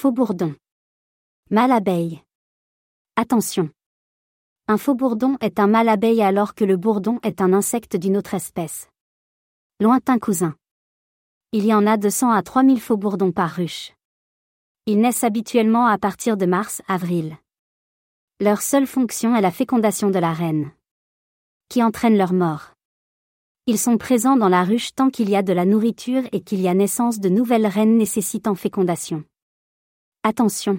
Faux bourdon. Mâle abeille. Attention. Un faux bourdon est un mâle abeille alors que le bourdon est un insecte d'une autre espèce. Lointain cousin. Il y en a 200 à 3000 faux bourdons par ruche. Ils naissent habituellement à partir de mars-avril. Leur seule fonction est la fécondation de la reine. Qui entraîne leur mort. Ils sont présents dans la ruche tant qu'il y a de la nourriture et qu'il y a naissance de nouvelles reines nécessitant fécondation. Attention.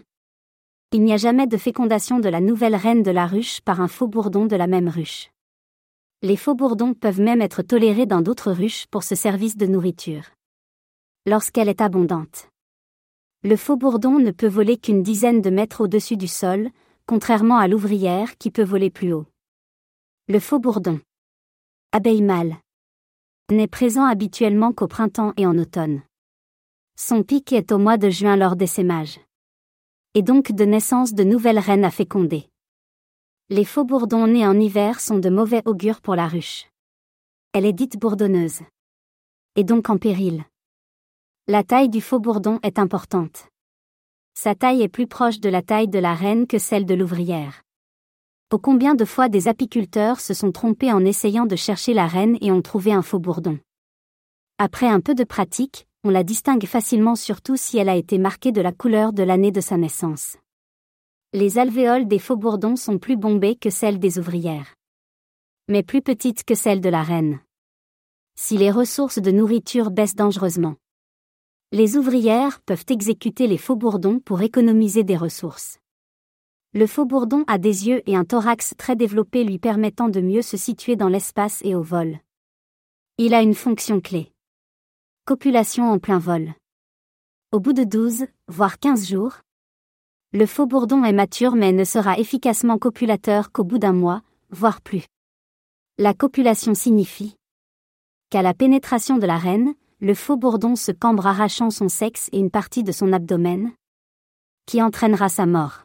Il n'y a jamais de fécondation de la nouvelle reine de la ruche par un faux bourdon de la même ruche. Les faux bourdons peuvent même être tolérés dans d'autres ruches pour ce service de nourriture. Lorsqu'elle est abondante. Le faux bourdon ne peut voler qu'une dizaine de mètres au-dessus du sol, contrairement à l'ouvrière qui peut voler plus haut. Le faux bourdon. Abeille mâle. N'est présent habituellement qu'au printemps et en automne. Son pic est au mois de juin lors des sémages et donc de naissance de nouvelles reines à féconder. Les faux bourdons nés en hiver sont de mauvais augure pour la ruche. Elle est dite bourdonneuse. Et donc en péril. La taille du faux bourdon est importante. Sa taille est plus proche de la taille de la reine que celle de l'ouvrière. Au combien de fois des apiculteurs se sont trompés en essayant de chercher la reine et ont trouvé un faux bourdon? Après un peu de pratique, on la distingue facilement surtout si elle a été marquée de la couleur de l'année de sa naissance. Les alvéoles des faux bourdons sont plus bombées que celles des ouvrières. Mais plus petites que celles de la reine. Si les ressources de nourriture baissent dangereusement. Les ouvrières peuvent exécuter les faux bourdons pour économiser des ressources. Le faux bourdon a des yeux et un thorax très développé lui permettant de mieux se situer dans l'espace et au vol. Il a une fonction clé. Copulation en plein vol. Au bout de 12, voire 15 jours, le faux bourdon est mature mais ne sera efficacement copulateur qu'au bout d'un mois, voire plus. La copulation signifie qu'à la pénétration de la reine, le faux bourdon se cambre arrachant son sexe et une partie de son abdomen, qui entraînera sa mort.